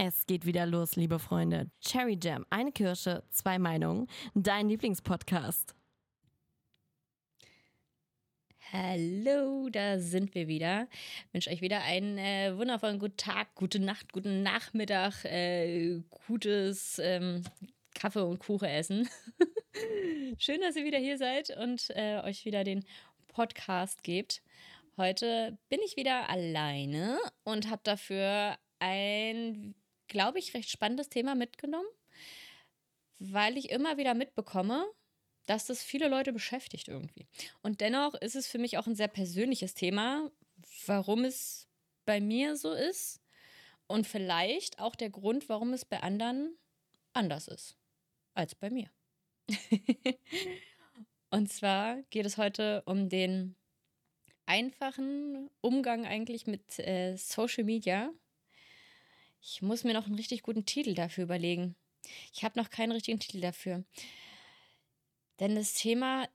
Es geht wieder los, liebe Freunde. Cherry Jam, eine Kirsche, zwei Meinungen. Dein Lieblingspodcast. Hallo, da sind wir wieder. Ich wünsche euch wieder einen äh, wundervollen guten Tag, gute Nacht, guten Nachmittag, äh, gutes ähm, Kaffee und Kuchen essen. Schön, dass ihr wieder hier seid und äh, euch wieder den Podcast gebt. Heute bin ich wieder alleine und habe dafür ein, glaube ich, recht spannendes Thema mitgenommen, weil ich immer wieder mitbekomme, dass das viele Leute beschäftigt irgendwie. Und dennoch ist es für mich auch ein sehr persönliches Thema, warum es bei mir so ist und vielleicht auch der Grund, warum es bei anderen anders ist als bei mir. und zwar geht es heute um den einfachen Umgang eigentlich mit äh, Social Media. Ich muss mir noch einen richtig guten Titel dafür überlegen. Ich habe noch keinen richtigen Titel dafür. Denn das Thema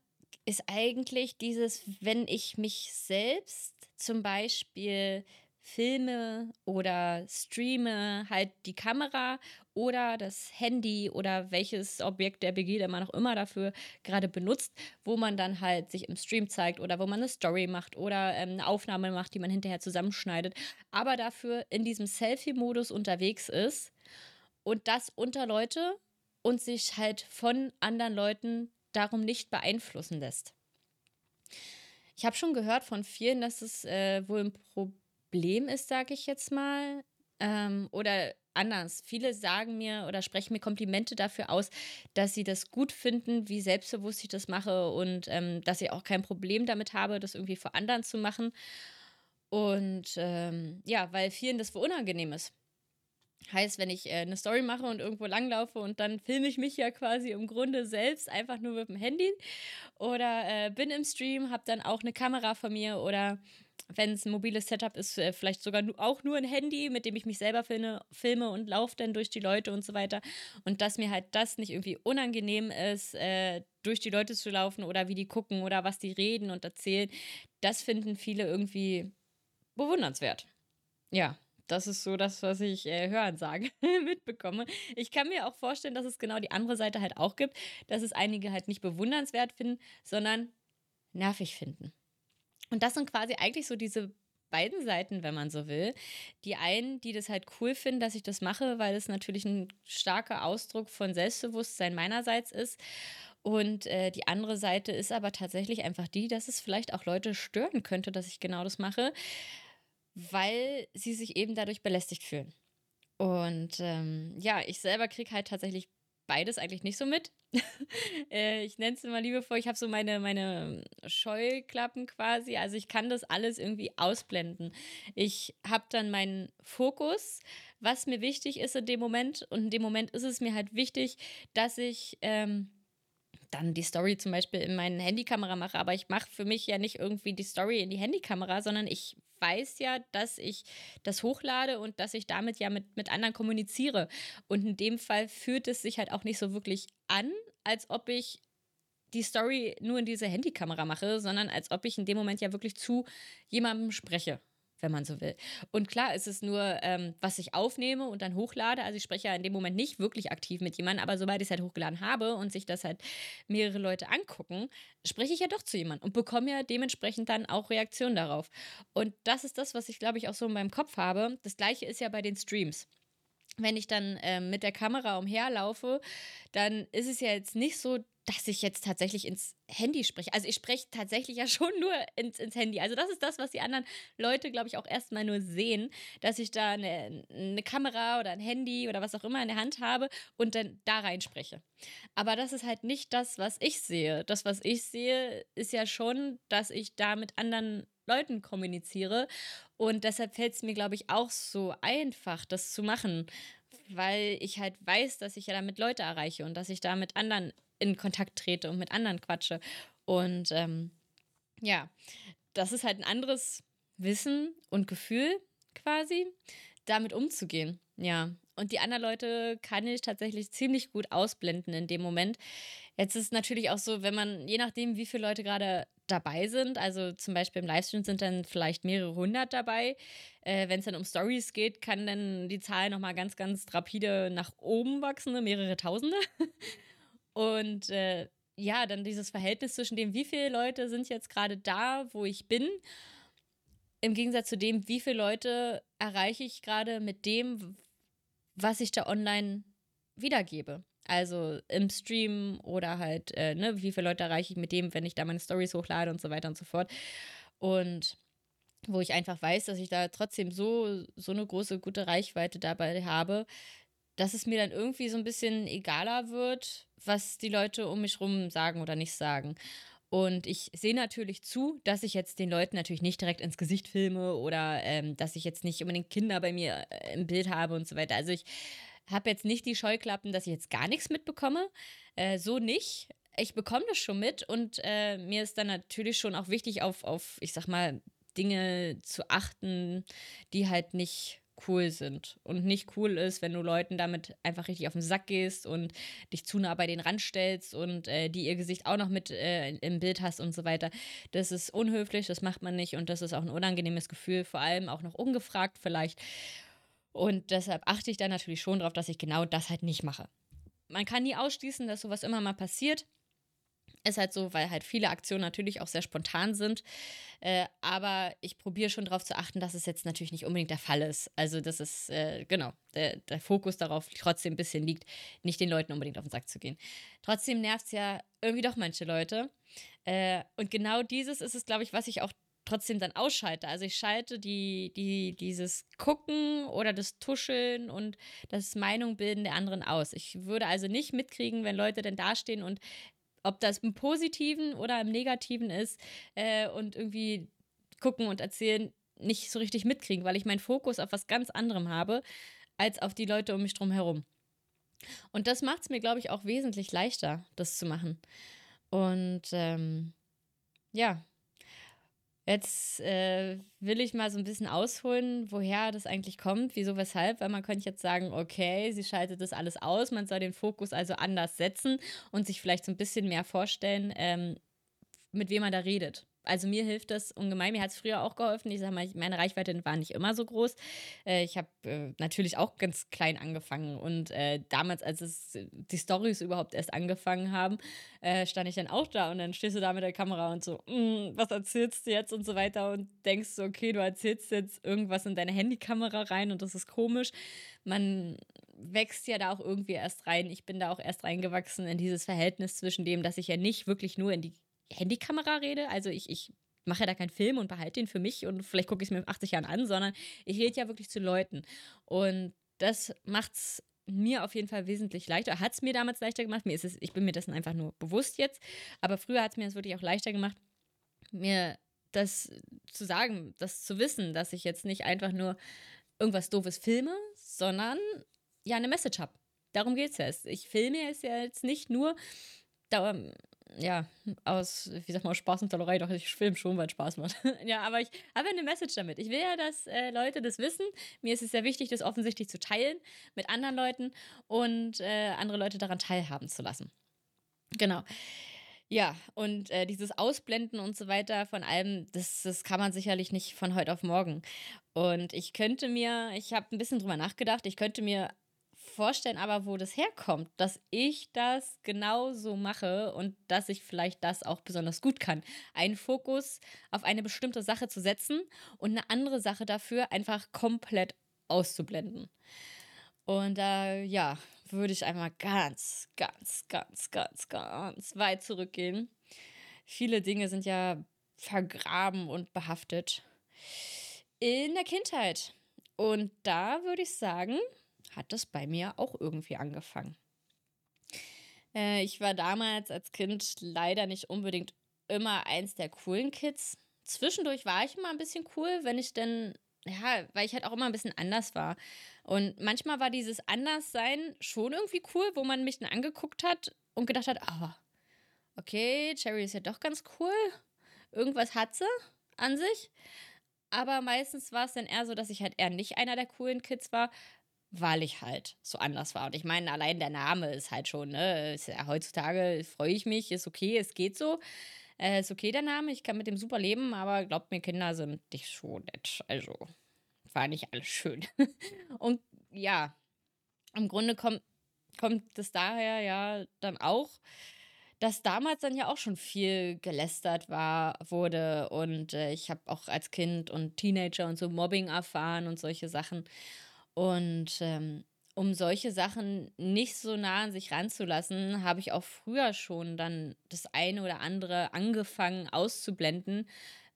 ist eigentlich dieses, wenn ich mich selbst zum Beispiel filme oder streame, halt die Kamera oder das Handy oder welches Objekt der BG, der man auch immer dafür gerade benutzt, wo man dann halt sich im Stream zeigt oder wo man eine Story macht oder ähm, eine Aufnahme macht, die man hinterher zusammenschneidet, aber dafür in diesem Selfie-Modus unterwegs ist und das unter Leute und sich halt von anderen Leuten darum nicht beeinflussen lässt. Ich habe schon gehört von vielen, dass es äh, wohl ein Problem ist, sage ich jetzt mal. Ähm, oder anders. Viele sagen mir oder sprechen mir Komplimente dafür aus, dass sie das gut finden, wie selbstbewusst ich das mache und ähm, dass ich auch kein Problem damit habe, das irgendwie vor anderen zu machen. Und ähm, ja, weil vielen das wohl unangenehm ist. Heißt, wenn ich äh, eine Story mache und irgendwo langlaufe und dann filme ich mich ja quasi im Grunde selbst einfach nur mit dem Handy oder äh, bin im Stream, habe dann auch eine Kamera von mir oder wenn es ein mobiles Setup ist, äh, vielleicht sogar auch nur ein Handy, mit dem ich mich selber filme, filme und laufe dann durch die Leute und so weiter. Und dass mir halt das nicht irgendwie unangenehm ist, äh, durch die Leute zu laufen oder wie die gucken oder was die reden und erzählen, das finden viele irgendwie bewundernswert. Ja, das ist so das, was ich äh, hören sage, mitbekomme. Ich kann mir auch vorstellen, dass es genau die andere Seite halt auch gibt, dass es einige halt nicht bewundernswert finden, sondern nervig finden. Und das sind quasi eigentlich so diese beiden Seiten, wenn man so will. Die einen, die das halt cool finden, dass ich das mache, weil es natürlich ein starker Ausdruck von Selbstbewusstsein meinerseits ist. Und äh, die andere Seite ist aber tatsächlich einfach die, dass es vielleicht auch Leute stören könnte, dass ich genau das mache, weil sie sich eben dadurch belästigt fühlen. Und ähm, ja, ich selber kriege halt tatsächlich beides eigentlich nicht so mit. äh, ich nenne es immer liebevoll, ich habe so meine, meine Scheuklappen quasi. Also ich kann das alles irgendwie ausblenden. Ich habe dann meinen Fokus, was mir wichtig ist in dem Moment. Und in dem Moment ist es mir halt wichtig, dass ich ähm, dann die Story zum Beispiel in meine Handykamera mache. Aber ich mache für mich ja nicht irgendwie die Story in die Handykamera, sondern ich weiß ja, dass ich das hochlade und dass ich damit ja mit, mit anderen kommuniziere. Und in dem Fall fühlt es sich halt auch nicht so wirklich an, als ob ich die Story nur in diese Handykamera mache, sondern als ob ich in dem Moment ja wirklich zu jemandem spreche wenn man so will. Und klar ist es nur, ähm, was ich aufnehme und dann hochlade. Also ich spreche ja in dem Moment nicht wirklich aktiv mit jemandem, aber sobald ich es halt hochgeladen habe und sich das halt mehrere Leute angucken, spreche ich ja doch zu jemandem und bekomme ja dementsprechend dann auch Reaktionen darauf. Und das ist das, was ich glaube ich auch so in meinem Kopf habe. Das gleiche ist ja bei den Streams wenn ich dann ähm, mit der Kamera umherlaufe, dann ist es ja jetzt nicht so, dass ich jetzt tatsächlich ins Handy spreche. Also ich spreche tatsächlich ja schon nur ins, ins Handy. Also das ist das, was die anderen Leute, glaube ich, auch erstmal nur sehen, dass ich da eine, eine, Kamera oder ein Handy oder was auch immer in der Hand habe und dann da rein spreche. Aber das ist halt nicht das, was ich sehe. Das, was ich sehe, ist ja schon, dass ich da mit anderen Leuten kommuniziere. Und deshalb fällt es mir, glaube ich, auch so einfach, das zu machen, weil ich halt weiß, dass ich ja damit Leute erreiche und dass ich da mit anderen in Kontakt trete und mit anderen quatsche. Und ähm, ja, das ist halt ein anderes Wissen und Gefühl quasi, damit umzugehen. Ja. Und die anderen Leute kann ich tatsächlich ziemlich gut ausblenden in dem Moment. Jetzt ist es natürlich auch so, wenn man, je nachdem, wie viele Leute gerade dabei sind. Also zum Beispiel im Livestream sind dann vielleicht mehrere hundert dabei. Äh, Wenn es dann um Stories geht, kann dann die Zahl nochmal ganz, ganz rapide nach oben wachsen, ne? mehrere Tausende. Und äh, ja, dann dieses Verhältnis zwischen dem, wie viele Leute sind jetzt gerade da, wo ich bin, im Gegensatz zu dem, wie viele Leute erreiche ich gerade mit dem, was ich da online wiedergebe. Also im Stream oder halt, äh, ne, wie viele Leute erreiche ich mit dem, wenn ich da meine Stories hochlade und so weiter und so fort. Und wo ich einfach weiß, dass ich da trotzdem so, so eine große, gute Reichweite dabei habe, dass es mir dann irgendwie so ein bisschen egaler wird, was die Leute um mich rum sagen oder nicht sagen. Und ich sehe natürlich zu, dass ich jetzt den Leuten natürlich nicht direkt ins Gesicht filme oder ähm, dass ich jetzt nicht unbedingt Kinder bei mir äh, im Bild habe und so weiter. Also ich habe jetzt nicht die Scheuklappen, dass ich jetzt gar nichts mitbekomme. Äh, so nicht. Ich bekomme das schon mit und äh, mir ist dann natürlich schon auch wichtig, auf, auf, ich sag mal, Dinge zu achten, die halt nicht cool sind und nicht cool ist, wenn du Leuten damit einfach richtig auf den Sack gehst und dich zu nah bei denen ranstellst und äh, die ihr Gesicht auch noch mit äh, im Bild hast und so weiter. Das ist unhöflich, das macht man nicht und das ist auch ein unangenehmes Gefühl, vor allem auch noch ungefragt vielleicht. Und deshalb achte ich da natürlich schon darauf, dass ich genau das halt nicht mache. Man kann nie ausschließen, dass sowas immer mal passiert. Ist halt so, weil halt viele Aktionen natürlich auch sehr spontan sind. Äh, aber ich probiere schon darauf zu achten, dass es jetzt natürlich nicht unbedingt der Fall ist. Also, dass es, äh, genau, der, der Fokus darauf trotzdem ein bisschen liegt, nicht den Leuten unbedingt auf den Sack zu gehen. Trotzdem nervt es ja irgendwie doch manche Leute. Äh, und genau dieses ist es, glaube ich, was ich auch trotzdem dann ausschalte. Also ich schalte die, die, dieses Gucken oder das Tuscheln und das Meinung bilden der anderen aus. Ich würde also nicht mitkriegen, wenn Leute denn dastehen und ob das im Positiven oder im Negativen ist äh, und irgendwie gucken und erzählen, nicht so richtig mitkriegen, weil ich meinen Fokus auf was ganz anderem habe, als auf die Leute um mich drum herum. Und das macht es mir, glaube ich, auch wesentlich leichter, das zu machen. Und ähm, ja, Jetzt äh, will ich mal so ein bisschen ausholen, woher das eigentlich kommt, wieso, weshalb, weil man könnte jetzt sagen, okay, sie schaltet das alles aus, man soll den Fokus also anders setzen und sich vielleicht so ein bisschen mehr vorstellen, ähm, mit wem man da redet also mir hilft das ungemein. Mir hat es früher auch geholfen. Ich sage mal, meine Reichweite war nicht immer so groß. Äh, ich habe äh, natürlich auch ganz klein angefangen. Und äh, damals, als es die Stories überhaupt erst angefangen haben, stand ich dann auch da und dann stehst du da mit der Kamera und so, mm, was erzählst du jetzt und so weiter und denkst so, okay, du erzählst jetzt irgendwas in deine Handykamera rein und das ist komisch. Man wächst ja da auch irgendwie erst rein. Ich bin da auch erst reingewachsen in dieses Verhältnis zwischen dem, dass ich ja nicht wirklich nur in die Handykamera rede. Also ich, ich mache ja da keinen Film und behalte ihn für mich und vielleicht gucke ich es mir in 80 Jahren an, sondern ich rede ja wirklich zu Leuten. Und das macht es mir auf jeden Fall wesentlich leichter. Hat es mir damals leichter gemacht. Mir ist es, ich bin mir dessen einfach nur bewusst jetzt. Aber früher hat es mir das wirklich auch leichter gemacht, mir das zu sagen, das zu wissen, dass ich jetzt nicht einfach nur irgendwas Doofes filme, sondern ja eine Message habe. Darum geht es ja. Ich filme es ja jetzt nicht nur, ja, aus, wie sagt man, aus Spaß und Tollerei, doch ich filme schon, weil es Spaß macht. ja, aber ich habe eine Message damit. Ich will ja, dass äh, Leute das wissen. Mir ist es sehr wichtig, das offensichtlich zu teilen mit anderen Leuten und äh, andere Leute daran teilhaben zu lassen. Genau. Ja, und äh, dieses Ausblenden und so weiter von allem, das, das kann man sicherlich nicht von heute auf morgen. Und ich könnte mir, ich habe ein bisschen drüber nachgedacht, ich könnte mir vorstellen aber, wo das herkommt, dass ich das genauso mache und dass ich vielleicht das auch besonders gut kann. Einen Fokus auf eine bestimmte Sache zu setzen und eine andere Sache dafür einfach komplett auszublenden. Und äh, ja, würde ich einmal ganz, ganz, ganz, ganz, ganz weit zurückgehen. Viele Dinge sind ja vergraben und behaftet in der Kindheit. Und da würde ich sagen, hat das bei mir auch irgendwie angefangen. Äh, ich war damals als Kind leider nicht unbedingt immer eins der coolen Kids. Zwischendurch war ich immer ein bisschen cool, wenn ich denn, ja, weil ich halt auch immer ein bisschen anders war. Und manchmal war dieses Anderssein schon irgendwie cool, wo man mich dann angeguckt hat und gedacht hat, oh, okay, Cherry ist ja doch ganz cool. Irgendwas hat sie an sich. Aber meistens war es dann eher so, dass ich halt eher nicht einer der coolen Kids war, weil ich halt so anders war. Und ich meine, allein der Name ist halt schon, ne, ist ja, heutzutage freue ich mich, ist okay, es geht so. Äh, ist okay der Name, ich kann mit dem super leben, aber glaubt mir, Kinder sind nicht so nett. Also war nicht alles schön. Und ja, im Grunde kommt, kommt es daher ja dann auch, dass damals dann ja auch schon viel gelästert war, wurde. Und äh, ich habe auch als Kind und Teenager und so Mobbing erfahren und solche Sachen. Und ähm, um solche Sachen nicht so nah an sich ranzulassen, habe ich auch früher schon dann das eine oder andere angefangen auszublenden,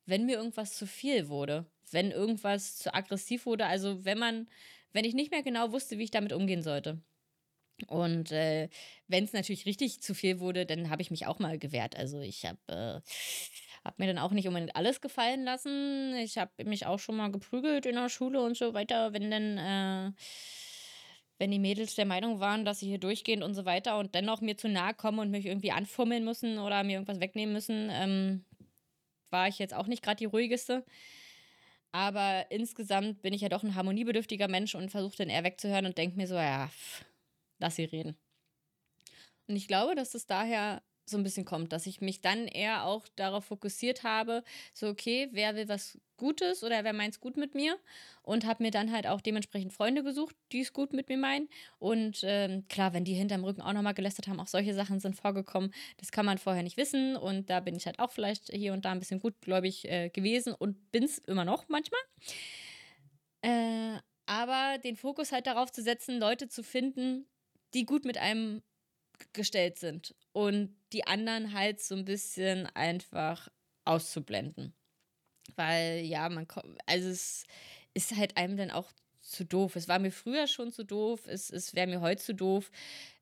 wenn mir irgendwas zu viel wurde, wenn irgendwas zu aggressiv wurde, also wenn man, wenn ich nicht mehr genau wusste, wie ich damit umgehen sollte. Und äh, wenn es natürlich richtig zu viel wurde, dann habe ich mich auch mal gewehrt. Also ich habe äh, hab mir dann auch nicht unbedingt alles gefallen lassen. Ich habe mich auch schon mal geprügelt in der Schule und so weiter, wenn dann äh, wenn die Mädels der Meinung waren, dass sie hier durchgehen und so weiter und dennoch mir zu nahe kommen und mich irgendwie anfummeln müssen oder mir irgendwas wegnehmen müssen, ähm, war ich jetzt auch nicht gerade die ruhigste. Aber insgesamt bin ich ja doch ein harmoniebedürftiger Mensch und versuche dann eher wegzuhören und denke mir so, ja, pff, lass sie reden. Und ich glaube, dass das daher so ein bisschen kommt, dass ich mich dann eher auch darauf fokussiert habe, so okay, wer will was Gutes oder wer meint es gut mit mir? Und habe mir dann halt auch dementsprechend Freunde gesucht, die es gut mit mir meinen. Und ähm, klar, wenn die hinterm Rücken auch nochmal gelästert haben, auch solche Sachen sind vorgekommen, das kann man vorher nicht wissen. Und da bin ich halt auch vielleicht hier und da ein bisschen gutgläubig äh, gewesen und bin es immer noch manchmal. Äh, aber den Fokus halt darauf zu setzen, Leute zu finden, die gut mit einem gestellt sind und die anderen halt so ein bisschen einfach auszublenden. Weil ja, man kommt, also es ist halt einem dann auch zu doof. Es war mir früher schon zu doof, es, es wäre mir heute zu doof.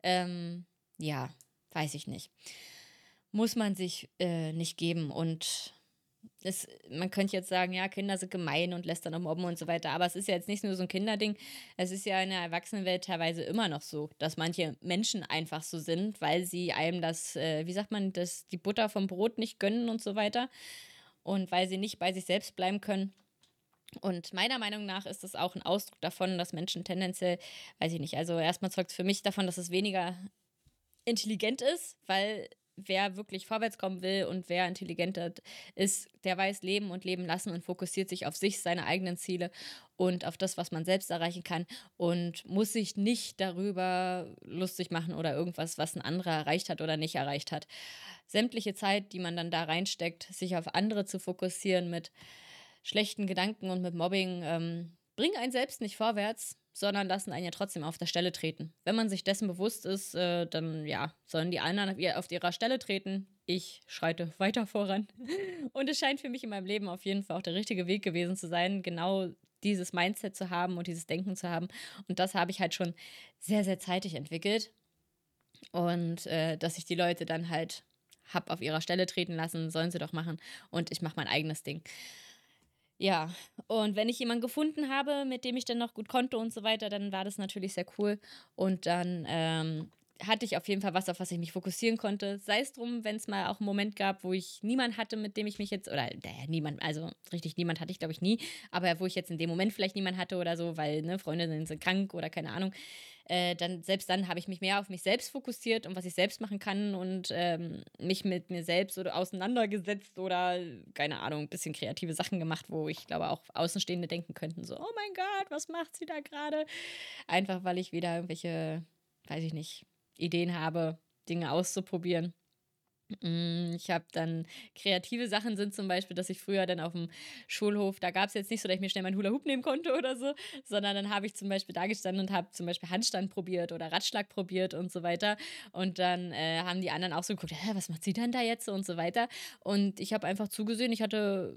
Ähm, ja, weiß ich nicht. Muss man sich äh, nicht geben und es, man könnte jetzt sagen, ja, Kinder sind gemein und lässt dann auch mobben und so weiter, aber es ist ja jetzt nicht nur so ein Kinderding, es ist ja in der Erwachsenenwelt teilweise immer noch so, dass manche Menschen einfach so sind, weil sie einem das, äh, wie sagt man, das, die Butter vom Brot nicht gönnen und so weiter und weil sie nicht bei sich selbst bleiben können. Und meiner Meinung nach ist das auch ein Ausdruck davon, dass Menschen tendenziell, weiß ich nicht, also erstmal zeugt es für mich davon, dass es weniger intelligent ist, weil wer wirklich vorwärts kommen will und wer intelligenter ist, der weiß leben und leben lassen und fokussiert sich auf sich, seine eigenen Ziele und auf das, was man selbst erreichen kann und muss sich nicht darüber lustig machen oder irgendwas, was ein anderer erreicht hat oder nicht erreicht hat. Sämtliche Zeit, die man dann da reinsteckt, sich auf andere zu fokussieren mit schlechten Gedanken und mit Mobbing, ähm, bringen einen selbst nicht vorwärts, sondern lassen einen ja trotzdem auf der Stelle treten. Wenn man sich dessen bewusst ist, äh, dann ja, sollen die anderen auf ihrer Stelle treten. Ich schreite weiter voran. Und es scheint für mich in meinem Leben auf jeden Fall auch der richtige Weg gewesen zu sein, genau dieses Mindset zu haben und dieses Denken zu haben. Und das habe ich halt schon sehr, sehr zeitig entwickelt. Und äh, dass ich die Leute dann halt hab auf ihrer Stelle treten lassen, sollen sie doch machen. Und ich mache mein eigenes Ding. Ja, und wenn ich jemanden gefunden habe, mit dem ich dann noch gut konnte und so weiter, dann war das natürlich sehr cool. Und dann ähm, hatte ich auf jeden Fall was, auf was ich mich fokussieren konnte. Sei es drum, wenn es mal auch einen Moment gab, wo ich niemanden hatte, mit dem ich mich jetzt, oder naja, niemand, also richtig niemand hatte ich, glaube ich, nie, aber wo ich jetzt in dem Moment vielleicht niemanden hatte oder so, weil ne, Freundinnen sind krank oder keine Ahnung, äh, dann selbst dann habe ich mich mehr auf mich selbst fokussiert und was ich selbst machen kann und ähm, mich mit mir selbst oder auseinandergesetzt oder keine Ahnung, ein bisschen kreative Sachen gemacht, wo ich glaube auch Außenstehende denken könnten, so, oh mein Gott, was macht sie da gerade? Einfach weil ich wieder irgendwelche, weiß ich nicht, Ideen habe, Dinge auszuprobieren. Mm, ich habe dann kreative Sachen sind zum Beispiel, dass ich früher dann auf dem Schulhof, da gab es jetzt nicht so, dass ich mir schnell meinen Hula-Hoop nehmen konnte oder so, sondern dann habe ich zum Beispiel da gestanden und habe zum Beispiel Handstand probiert oder Radschlag probiert und so weiter. Und dann äh, haben die anderen auch so geguckt, was macht sie denn da jetzt und so weiter. Und ich habe einfach zugesehen, ich hatte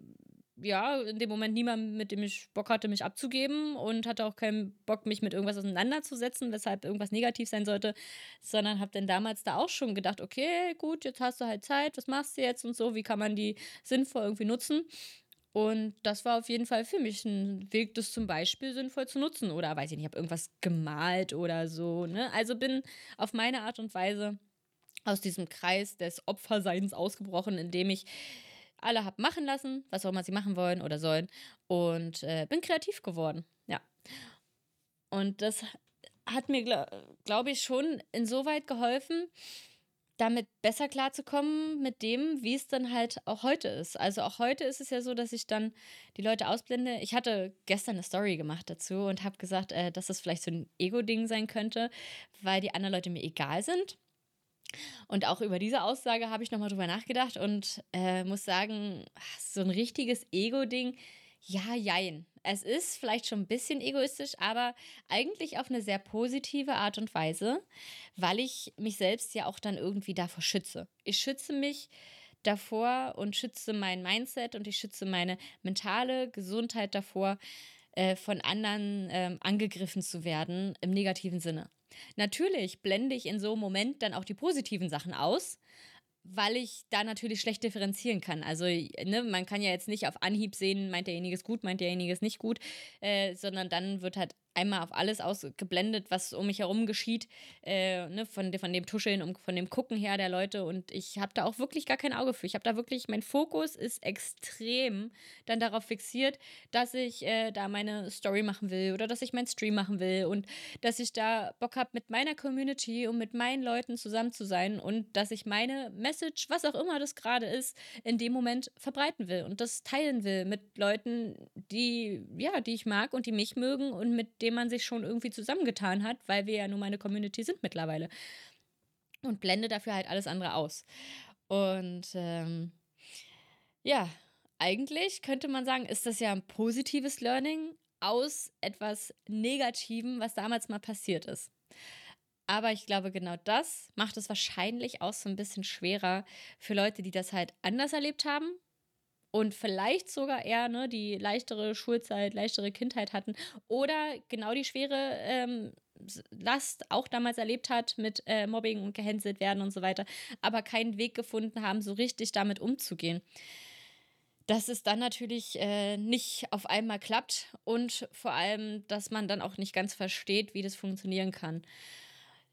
ja, in dem Moment niemand, mit dem ich Bock hatte, mich abzugeben und hatte auch keinen Bock, mich mit irgendwas auseinanderzusetzen, weshalb irgendwas negativ sein sollte, sondern habe dann damals da auch schon gedacht, okay, gut, jetzt hast du halt Zeit, was machst du jetzt und so, wie kann man die sinnvoll irgendwie nutzen? Und das war auf jeden Fall für mich ein Weg, das zum Beispiel sinnvoll zu nutzen. Oder weiß ich nicht, ich habe irgendwas gemalt oder so. Ne? Also bin auf meine Art und Weise aus diesem Kreis des Opferseins ausgebrochen, indem ich alle habe machen lassen, was auch immer sie machen wollen oder sollen. Und äh, bin kreativ geworden. Ja. Und das hat mir, glaube glaub ich, schon insoweit geholfen, damit besser klarzukommen mit dem, wie es dann halt auch heute ist. Also auch heute ist es ja so, dass ich dann die Leute ausblende. Ich hatte gestern eine Story gemacht dazu und habe gesagt, äh, dass das vielleicht so ein Ego-Ding sein könnte, weil die anderen Leute mir egal sind. Und auch über diese Aussage habe ich nochmal drüber nachgedacht und äh, muss sagen, so ein richtiges Ego-Ding, ja, jein. Es ist vielleicht schon ein bisschen egoistisch, aber eigentlich auf eine sehr positive Art und Weise, weil ich mich selbst ja auch dann irgendwie davor schütze. Ich schütze mich davor und schütze mein Mindset und ich schütze meine mentale Gesundheit davor, äh, von anderen ähm, angegriffen zu werden im negativen Sinne. Natürlich blende ich in so einem Moment dann auch die positiven Sachen aus, weil ich da natürlich schlecht differenzieren kann. Also ne, man kann ja jetzt nicht auf Anhieb sehen, meint derjenige es gut, meint derjenige es nicht gut, äh, sondern dann wird halt einmal auf alles ausgeblendet, was um mich herum geschieht, äh, ne, von, von dem Tuscheln und von dem Gucken her der Leute. Und ich habe da auch wirklich gar kein Auge für. Ich habe da wirklich, mein Fokus ist extrem dann darauf fixiert, dass ich äh, da meine Story machen will oder dass ich meinen Stream machen will und dass ich da Bock habe, mit meiner Community und mit meinen Leuten zusammen zu sein und dass ich meine Message, was auch immer das gerade ist, in dem Moment verbreiten will und das teilen will mit Leuten, die, ja, die ich mag und die mich mögen und mit denen dem man sich schon irgendwie zusammengetan hat, weil wir ja nun mal eine Community sind mittlerweile. Und blende dafür halt alles andere aus. Und ähm, ja, eigentlich könnte man sagen, ist das ja ein positives Learning aus etwas Negativem, was damals mal passiert ist. Aber ich glaube, genau das macht es wahrscheinlich auch so ein bisschen schwerer für Leute, die das halt anders erlebt haben, und vielleicht sogar eher ne, die leichtere Schulzeit, leichtere Kindheit hatten oder genau die schwere ähm, Last auch damals erlebt hat mit äh, Mobbing und gehänselt werden und so weiter, aber keinen Weg gefunden haben, so richtig damit umzugehen. Dass es dann natürlich äh, nicht auf einmal klappt und vor allem, dass man dann auch nicht ganz versteht, wie das funktionieren kann.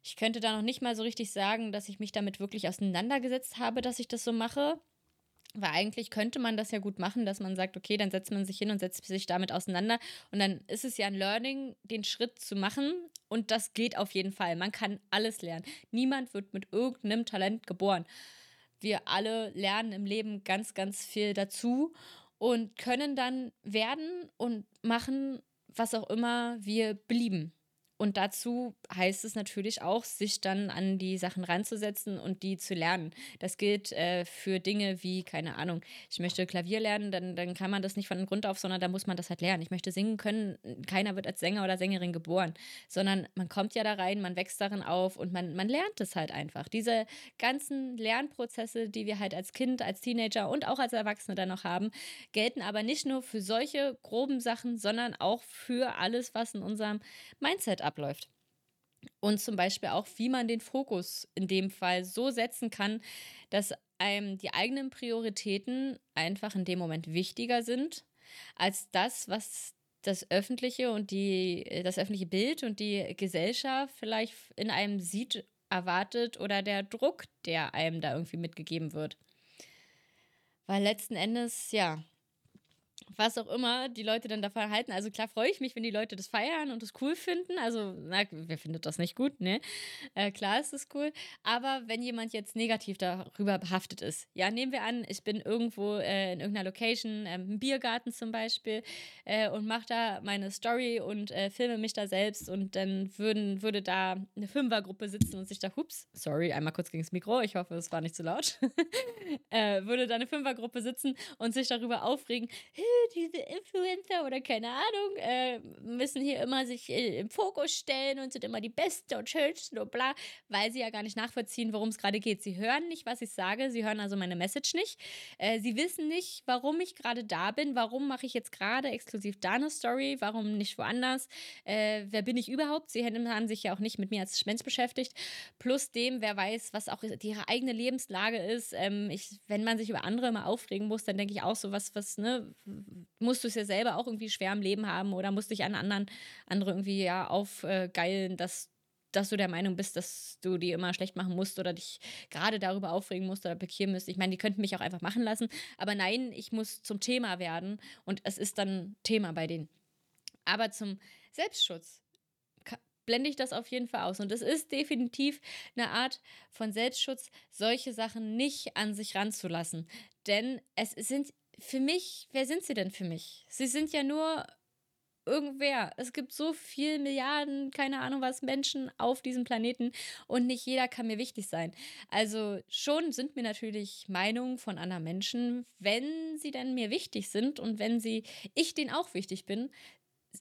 Ich könnte da noch nicht mal so richtig sagen, dass ich mich damit wirklich auseinandergesetzt habe, dass ich das so mache. Weil eigentlich könnte man das ja gut machen, dass man sagt, okay, dann setzt man sich hin und setzt sich damit auseinander. Und dann ist es ja ein Learning, den Schritt zu machen. Und das geht auf jeden Fall. Man kann alles lernen. Niemand wird mit irgendeinem Talent geboren. Wir alle lernen im Leben ganz, ganz viel dazu und können dann werden und machen, was auch immer wir belieben. Und dazu heißt es natürlich auch, sich dann an die Sachen ranzusetzen und die zu lernen. Das gilt äh, für Dinge wie, keine Ahnung, ich möchte Klavier lernen, dann, dann kann man das nicht von Grund auf, sondern da muss man das halt lernen. Ich möchte singen können, keiner wird als Sänger oder Sängerin geboren, sondern man kommt ja da rein, man wächst darin auf und man, man lernt es halt einfach. Diese ganzen Lernprozesse, die wir halt als Kind, als Teenager und auch als Erwachsene dann noch haben, gelten aber nicht nur für solche groben Sachen, sondern auch für alles, was in unserem Mindset abläuft. Und zum Beispiel auch, wie man den Fokus in dem Fall so setzen kann, dass einem die eigenen Prioritäten einfach in dem Moment wichtiger sind als das, was das öffentliche und die, das öffentliche Bild und die Gesellschaft vielleicht in einem sieht, erwartet oder der Druck, der einem da irgendwie mitgegeben wird. Weil letzten Endes, ja, was auch immer die Leute dann davon halten. Also klar freue ich mich, wenn die Leute das feiern und das cool finden. Also, na, wer findet das nicht gut, ne? Äh, klar ist es cool. Aber wenn jemand jetzt negativ darüber behaftet ist, ja, nehmen wir an, ich bin irgendwo äh, in irgendeiner Location, äh, im Biergarten zum Beispiel, äh, und mache da meine Story und äh, filme mich da selbst und dann würden, würde da eine Fünfergruppe sitzen und sich da, hups, sorry, einmal kurz gegen das Mikro, ich hoffe, es war nicht zu laut, äh, würde da eine Fünfergruppe sitzen und sich darüber aufregen, diese Influencer oder keine Ahnung, äh, müssen hier immer sich äh, im Fokus stellen und sind immer die Besten und Schönsten und bla, weil sie ja gar nicht nachvollziehen, worum es gerade geht. Sie hören nicht, was ich sage, sie hören also meine Message nicht. Äh, sie wissen nicht, warum ich gerade da bin, warum mache ich jetzt gerade exklusiv da eine Story, warum nicht woanders, äh, wer bin ich überhaupt? Sie haben sich ja auch nicht mit mir als Mensch beschäftigt. Plus dem, wer weiß, was auch ihre eigene Lebenslage ist. Ähm, ich, wenn man sich über andere immer aufregen muss, dann denke ich auch so, was, was, ne, musst du es ja selber auch irgendwie schwer im Leben haben oder musst dich an anderen, andere irgendwie ja aufgeilen, dass dass du der Meinung bist, dass du die immer schlecht machen musst oder dich gerade darüber aufregen musst oder bekehren musst. Ich meine, die könnten mich auch einfach machen lassen. Aber nein, ich muss zum Thema werden und es ist dann Thema bei denen. Aber zum Selbstschutz blende ich das auf jeden Fall aus. Und es ist definitiv eine Art von Selbstschutz, solche Sachen nicht an sich ranzulassen. Denn es sind für mich, wer sind sie denn für mich? Sie sind ja nur irgendwer. Es gibt so viele Milliarden, keine Ahnung was, Menschen auf diesem Planeten und nicht jeder kann mir wichtig sein. Also schon sind mir natürlich Meinungen von anderen Menschen, wenn sie denn mir wichtig sind und wenn sie, ich denen auch wichtig bin,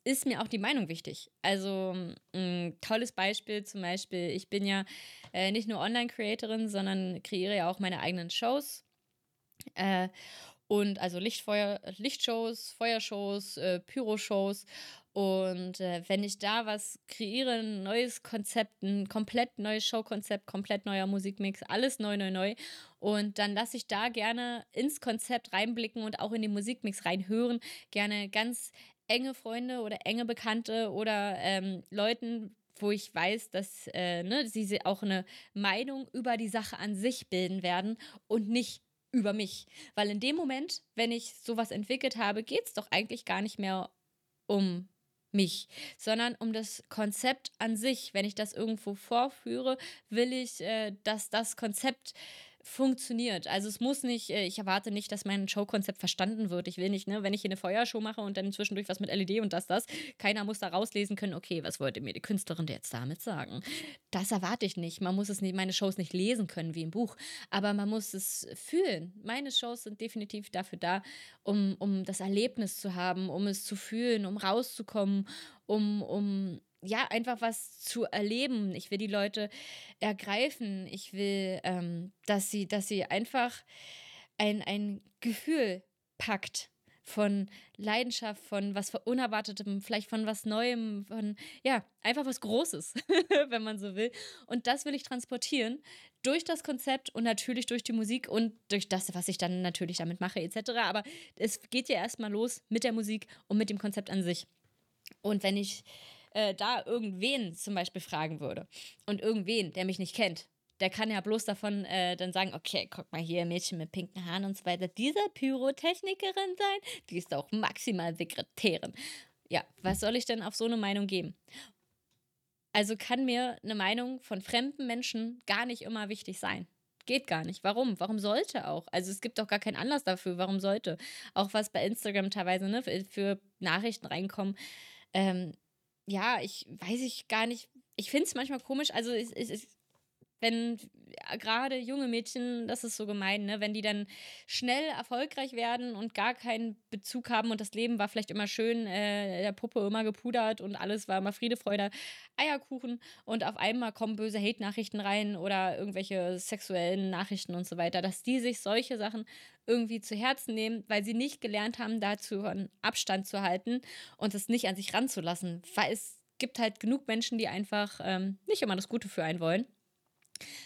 ist mir auch die Meinung wichtig. Also ein tolles Beispiel zum Beispiel, ich bin ja äh, nicht nur Online-Creatorin, sondern kreiere ja auch meine eigenen Shows. Äh, und also Lichtfeuer, Lichtshows, Feuershows, äh, Pyroshows. Und äh, wenn ich da was kreiere, ein neues Konzept, ein komplett neues Showkonzept, komplett neuer Musikmix, alles neu, neu, neu. Und dann lasse ich da gerne ins Konzept reinblicken und auch in den Musikmix reinhören. Gerne ganz enge Freunde oder enge Bekannte oder ähm, Leuten, wo ich weiß, dass äh, ne, sie auch eine Meinung über die Sache an sich bilden werden und nicht über mich. Weil in dem Moment, wenn ich sowas entwickelt habe, geht es doch eigentlich gar nicht mehr um mich, sondern um das Konzept an sich. Wenn ich das irgendwo vorführe, will ich, äh, dass das Konzept funktioniert. Also es muss nicht, äh, ich erwarte nicht, dass mein Showkonzept verstanden wird. Ich will nicht, ne, wenn ich hier eine Feuershow mache und dann zwischendurch was mit LED und das, das, keiner muss da rauslesen können, okay, was wollte mir die Künstlerin jetzt damit sagen? Das erwarte ich nicht. Man muss es nicht, meine Shows nicht lesen können wie im Buch, aber man muss es fühlen. Meine Shows sind definitiv dafür da, um, um das Erlebnis zu haben, um es zu fühlen, um rauszukommen, um, um ja, einfach was zu erleben. Ich will die Leute ergreifen. Ich will, ähm, dass, sie, dass sie einfach ein, ein Gefühl packt von Leidenschaft, von was Unerwartetem, vielleicht von was Neuem, von, ja, einfach was Großes, wenn man so will. Und das will ich transportieren durch das Konzept und natürlich durch die Musik und durch das, was ich dann natürlich damit mache, etc. Aber es geht ja erstmal los mit der Musik und mit dem Konzept an sich. Und wenn ich äh, da irgendwen zum Beispiel fragen würde und irgendwen, der mich nicht kennt, der kann ja bloß davon äh, dann sagen, okay, guck mal hier, Mädchen mit pinken Haaren und so weiter, diese Pyrotechnikerin sein, die ist auch maximal Sekretärin. Ja, was soll ich denn auf so eine Meinung geben? Also kann mir eine Meinung von fremden Menschen gar nicht immer wichtig sein. Geht gar nicht. Warum? Warum sollte auch? Also es gibt doch gar keinen Anlass dafür. Warum sollte? Auch was bei Instagram teilweise ne, für Nachrichten reinkommen. Ähm, ja, ich weiß ich gar nicht. Ich finde es manchmal komisch. Also, es, es, es, wenn gerade junge Mädchen, das ist so gemein, ne, wenn die dann schnell erfolgreich werden und gar keinen Bezug haben und das Leben war vielleicht immer schön, äh, der Puppe immer gepudert und alles war immer Friede, Freude, Eierkuchen und auf einmal kommen böse Hate-Nachrichten rein oder irgendwelche sexuellen Nachrichten und so weiter, dass die sich solche Sachen irgendwie zu Herzen nehmen, weil sie nicht gelernt haben, dazu einen Abstand zu halten und es nicht an sich ranzulassen, weil es gibt halt genug Menschen, die einfach ähm, nicht immer das Gute für einen wollen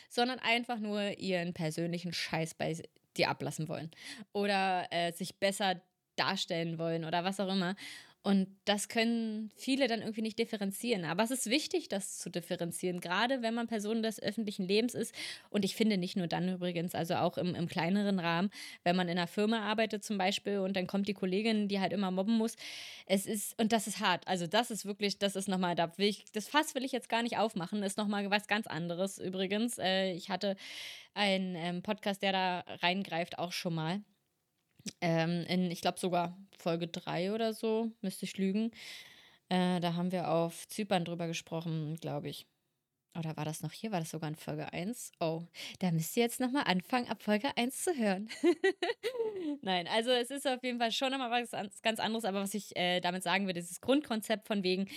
sondern einfach nur ihren persönlichen Scheiß bei dir ablassen wollen oder äh, sich besser darstellen wollen oder was auch immer. Und das können viele dann irgendwie nicht differenzieren. Aber es ist wichtig, das zu differenzieren, gerade wenn man Person des öffentlichen Lebens ist. Und ich finde nicht nur dann übrigens, also auch im, im kleineren Rahmen, wenn man in einer Firma arbeitet zum Beispiel und dann kommt die Kollegin, die halt immer mobben muss. Es ist, und das ist hart. Also das ist wirklich, das ist nochmal, da will ich, das Fass will ich jetzt gar nicht aufmachen, ist nochmal was ganz anderes übrigens. Äh, ich hatte einen ähm, Podcast, der da reingreift, auch schon mal. Ähm, in, ich glaube sogar Folge 3 oder so, müsste ich lügen. Äh, da haben wir auf Zypern drüber gesprochen, glaube ich. Oder war das noch hier? War das sogar in Folge 1? Oh, da müsst ihr jetzt nochmal anfangen, ab Folge 1 zu hören. Nein, also es ist auf jeden Fall schon nochmal was ganz anderes, aber was ich äh, damit sagen will, dieses Grundkonzept von wegen,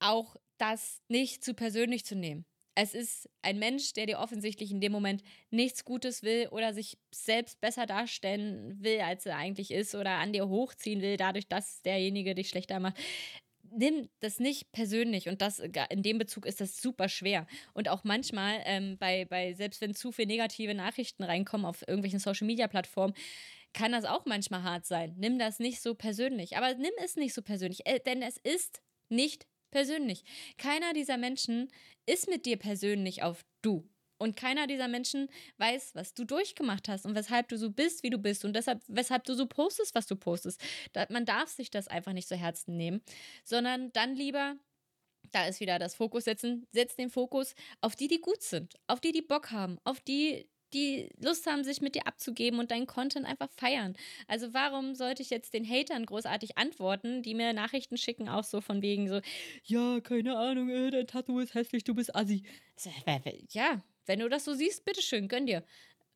auch das nicht zu persönlich zu nehmen es ist ein Mensch, der dir offensichtlich in dem Moment nichts Gutes will oder sich selbst besser darstellen will, als er eigentlich ist oder an dir hochziehen will, dadurch, dass derjenige dich schlechter macht. Nimm das nicht persönlich und das in dem Bezug ist das super schwer. Und auch manchmal, ähm, bei, bei, selbst wenn zu viele negative Nachrichten reinkommen auf irgendwelchen Social Media Plattformen, kann das auch manchmal hart sein. Nimm das nicht so persönlich. Aber nimm es nicht so persönlich, äh, denn es ist nicht persönlich. Keiner dieser Menschen ist mit dir persönlich auf du. Und keiner dieser Menschen weiß, was du durchgemacht hast und weshalb du so bist, wie du bist und deshalb, weshalb du so postest, was du postest. Man darf sich das einfach nicht zu Herzen nehmen, sondern dann lieber da ist wieder das Fokus setzen. Setz den Fokus auf die, die gut sind, auf die, die Bock haben, auf die, die Lust haben, sich mit dir abzugeben und deinen Content einfach feiern. Also warum sollte ich jetzt den Hatern großartig antworten, die mir Nachrichten schicken, auch so von wegen so, ja, keine Ahnung, äh, dein Tattoo ist hässlich, du bist assi. Ja, wenn du das so siehst, bitteschön, gönn dir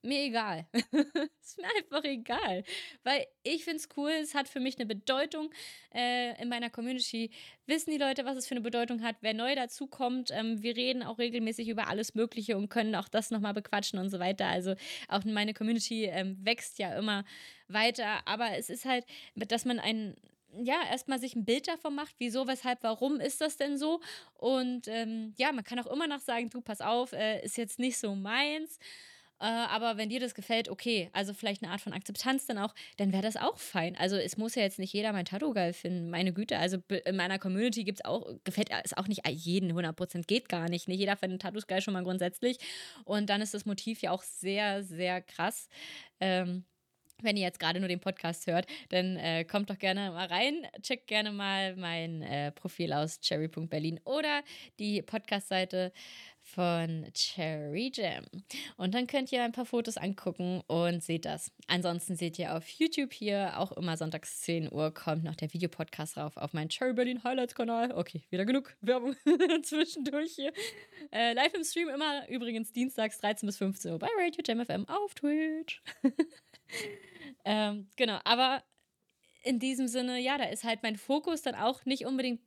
mir egal. ist mir einfach egal. Weil ich finde es cool, es hat für mich eine Bedeutung. Äh, in meiner Community wissen die Leute, was es für eine Bedeutung hat. Wer neu dazukommt, ähm, wir reden auch regelmäßig über alles Mögliche und können auch das nochmal bequatschen und so weiter. Also auch meine Community ähm, wächst ja immer weiter. Aber es ist halt, dass man ein ja, erstmal sich ein Bild davon macht, wieso, weshalb, warum ist das denn so? Und ähm, ja, man kann auch immer noch sagen, du, pass auf, äh, ist jetzt nicht so meins. Äh, aber wenn dir das gefällt, okay, also vielleicht eine Art von Akzeptanz dann auch, dann wäre das auch fein. Also es muss ja jetzt nicht jeder mein Tattoo geil finden. Meine Güte, also in meiner Community gibt es auch, gefällt es auch nicht jeden 100%, geht gar nicht. Nicht jeder findet Tattoos geil schon mal grundsätzlich. Und dann ist das Motiv ja auch sehr, sehr krass. Ähm, wenn ihr jetzt gerade nur den Podcast hört, dann äh, kommt doch gerne mal rein, checkt gerne mal mein äh, Profil aus cherry.berlin oder die Podcast-Seite von Cherry Jam. Und dann könnt ihr ein paar Fotos angucken und seht das. Ansonsten seht ihr auf YouTube hier auch immer sonntags 10 Uhr kommt noch der Videopodcast rauf auf meinen Cherry Berlin Highlights Kanal. Okay, wieder genug Werbung zwischendurch hier. Äh, live im Stream immer übrigens dienstags 13 bis 15 Uhr bei Radio Jam FM auf Twitch. ähm, genau, aber in diesem Sinne, ja, da ist halt mein Fokus dann auch nicht unbedingt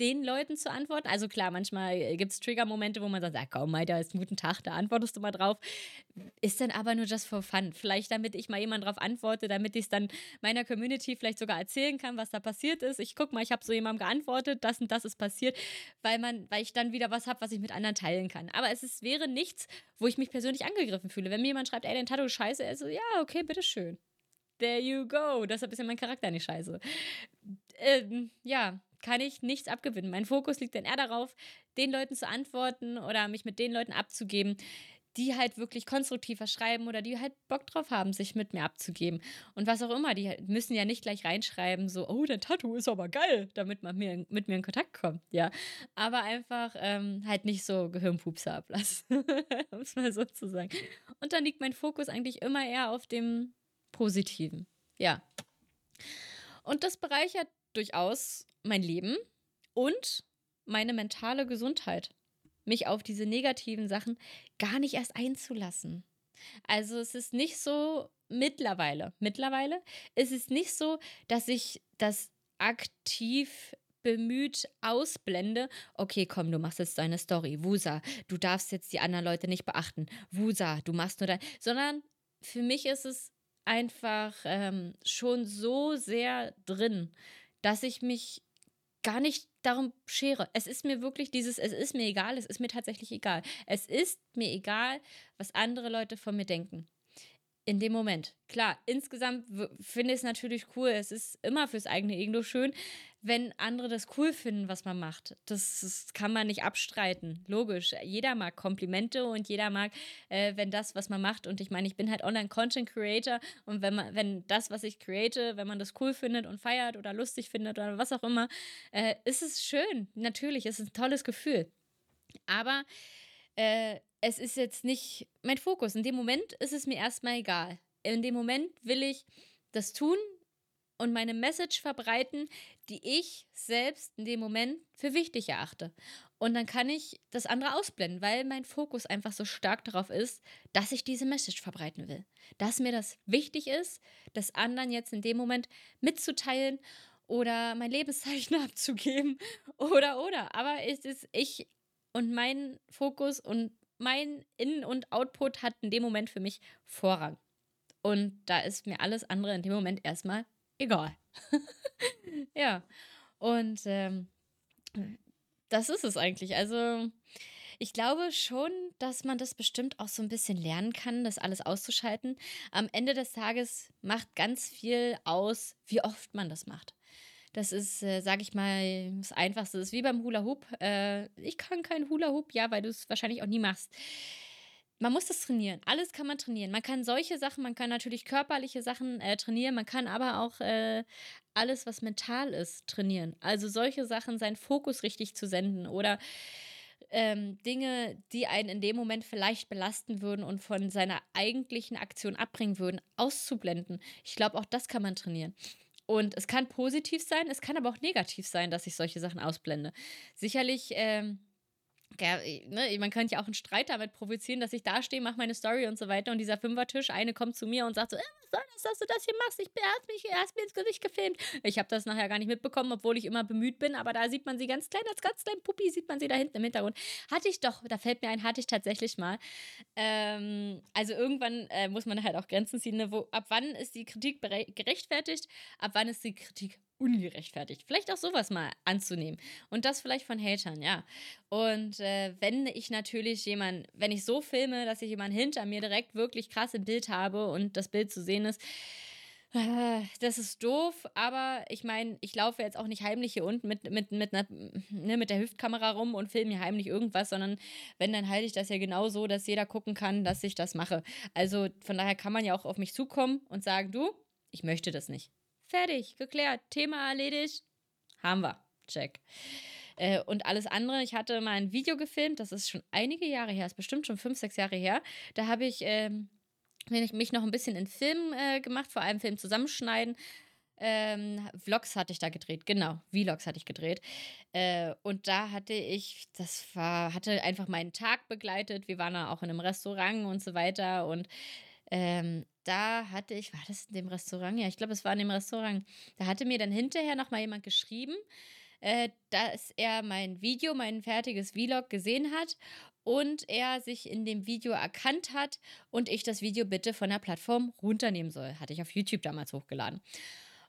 den Leuten zu antworten. Also klar, manchmal äh, gibt es Trigger-Momente, wo man sagt, ja, komm, Alter, ist ein guter Tag, da antwortest du mal drauf. Ist dann aber nur just for fun. Vielleicht damit ich mal jemand drauf antworte, damit ich es dann meiner Community vielleicht sogar erzählen kann, was da passiert ist. Ich guck mal, ich habe so jemandem geantwortet, das und das ist passiert, weil man, weil ich dann wieder was habe, was ich mit anderen teilen kann. Aber es ist, wäre nichts, wo ich mich persönlich angegriffen fühle. Wenn mir jemand schreibt, ey, dein Tattoo ist scheiße, also ja, okay, bitteschön. There you go. Deshalb ist ja mein Charakter nicht scheiße. Ähm, ja, kann ich nichts abgewinnen. Mein Fokus liegt dann eher darauf, den Leuten zu antworten oder mich mit den Leuten abzugeben, die halt wirklich konstruktiver schreiben oder die halt Bock drauf haben, sich mit mir abzugeben. Und was auch immer, die müssen ja nicht gleich reinschreiben, so, oh, dein Tattoo ist aber geil, damit man mir, mit mir in Kontakt kommt, ja. Aber einfach ähm, halt nicht so Gehirnpupser ablassen, um es mal so zu sagen. Und dann liegt mein Fokus eigentlich immer eher auf dem Positiven, ja. Und das bereichert durchaus mein Leben und meine mentale Gesundheit. Mich auf diese negativen Sachen gar nicht erst einzulassen. Also es ist nicht so mittlerweile, mittlerweile ist es nicht so, dass ich das aktiv bemüht ausblende, okay, komm, du machst jetzt deine Story, Wusa, du darfst jetzt die anderen Leute nicht beachten, Wusa, du machst nur dein, sondern für mich ist es einfach ähm, schon so sehr drin, dass ich mich gar nicht darum schere. Es ist mir wirklich dieses, es ist mir egal, es ist mir tatsächlich egal. Es ist mir egal, was andere Leute von mir denken in dem Moment. Klar, insgesamt finde ich es natürlich cool. Es ist immer fürs eigene Ego schön, wenn andere das cool finden, was man macht. Das, das kann man nicht abstreiten. Logisch. Jeder mag Komplimente und jeder mag, äh, wenn das, was man macht. Und ich meine, ich bin halt Online-Content-Creator und wenn man, wenn das, was ich create, wenn man das cool findet und feiert oder lustig findet oder was auch immer, äh, ist es schön. Natürlich, es ist ein tolles Gefühl. Aber äh, es ist jetzt nicht mein Fokus. In dem Moment ist es mir erstmal egal. In dem Moment will ich das tun und meine Message verbreiten, die ich selbst in dem Moment für wichtig erachte. Und dann kann ich das andere ausblenden, weil mein Fokus einfach so stark darauf ist, dass ich diese Message verbreiten will. Dass mir das wichtig ist, das anderen jetzt in dem Moment mitzuteilen oder mein Lebenszeichen abzugeben oder oder. Aber es ist ich und mein Fokus und mein In- und Output hat in dem Moment für mich Vorrang. Und da ist mir alles andere in dem Moment erstmal egal. ja. Und ähm, das ist es eigentlich. Also ich glaube schon, dass man das bestimmt auch so ein bisschen lernen kann, das alles auszuschalten. Am Ende des Tages macht ganz viel aus, wie oft man das macht. Das ist, äh, sage ich mal, das Einfachste. Das ist wie beim Hula Hoop. Äh, ich kann keinen Hula Hoop, ja, weil du es wahrscheinlich auch nie machst. man muss das trainieren. Alles kann man trainieren. Man kann solche Sachen, man kann natürlich körperliche Sachen äh, trainieren, man kann aber auch äh, alles, was mental ist, trainieren. Also solche Sachen, seinen Fokus richtig zu senden oder ähm, Dinge, die einen in dem Moment vielleicht belasten würden und von seiner eigentlichen Aktion abbringen würden, auszublenden. Ich glaube, auch das kann man trainieren. Und es kann positiv sein, es kann aber auch negativ sein, dass ich solche Sachen ausblende. Sicherlich. Ähm, ja, ne, man könnte ja auch einen Streit damit provozieren, dass ich da stehe, mache meine Story und so weiter und dieser Fünfertisch, eine kommt zu mir und sagt so, äh, was soll das, dass du das hier machst? Ich hast mich, hast mir ins Gesicht gefilmt. Ich habe das nachher gar nicht mitbekommen, obwohl ich immer bemüht bin, aber da sieht man sie ganz klein, als ganz klein Puppi sieht man sie da hinten im Hintergrund. Hatte ich doch, da fällt mir ein, hatte ich tatsächlich mal. Ähm, also irgendwann äh, muss man halt auch Grenzen ziehen, ne, wo, ab wann ist die Kritik gerechtfertigt, ab wann ist die Kritik ungerechtfertigt. Vielleicht auch sowas mal anzunehmen. Und das vielleicht von Hatern, ja. Und äh, wenn ich natürlich jemanden, wenn ich so filme, dass ich jemanden hinter mir direkt wirklich krass im Bild habe und das Bild zu sehen ist, äh, das ist doof, aber ich meine, ich laufe jetzt auch nicht heimlich hier unten mit, mit, mit, einer, ne, mit der Hüftkamera rum und filme hier heimlich irgendwas, sondern wenn, dann halte ich das ja genau so, dass jeder gucken kann, dass ich das mache. Also von daher kann man ja auch auf mich zukommen und sagen, du, ich möchte das nicht. Fertig, geklärt, Thema erledigt. Haben wir. Check. Äh, und alles andere, ich hatte mal ein Video gefilmt, das ist schon einige Jahre her, ist bestimmt schon fünf, sechs Jahre her. Da habe ich, ähm, ich mich noch ein bisschen in Film äh, gemacht, vor allem Film zusammenschneiden. Ähm, Vlogs hatte ich da gedreht, genau, Vlogs hatte ich gedreht. Äh, und da hatte ich, das war, hatte einfach meinen Tag begleitet. Wir waren da auch in einem Restaurant und so weiter. Und ähm, da hatte ich, war das in dem Restaurant? Ja, ich glaube, es war in dem Restaurant. Da hatte mir dann hinterher nochmal jemand geschrieben, äh, dass er mein Video, mein fertiges Vlog gesehen hat und er sich in dem Video erkannt hat und ich das Video bitte von der Plattform runternehmen soll. Hatte ich auf YouTube damals hochgeladen.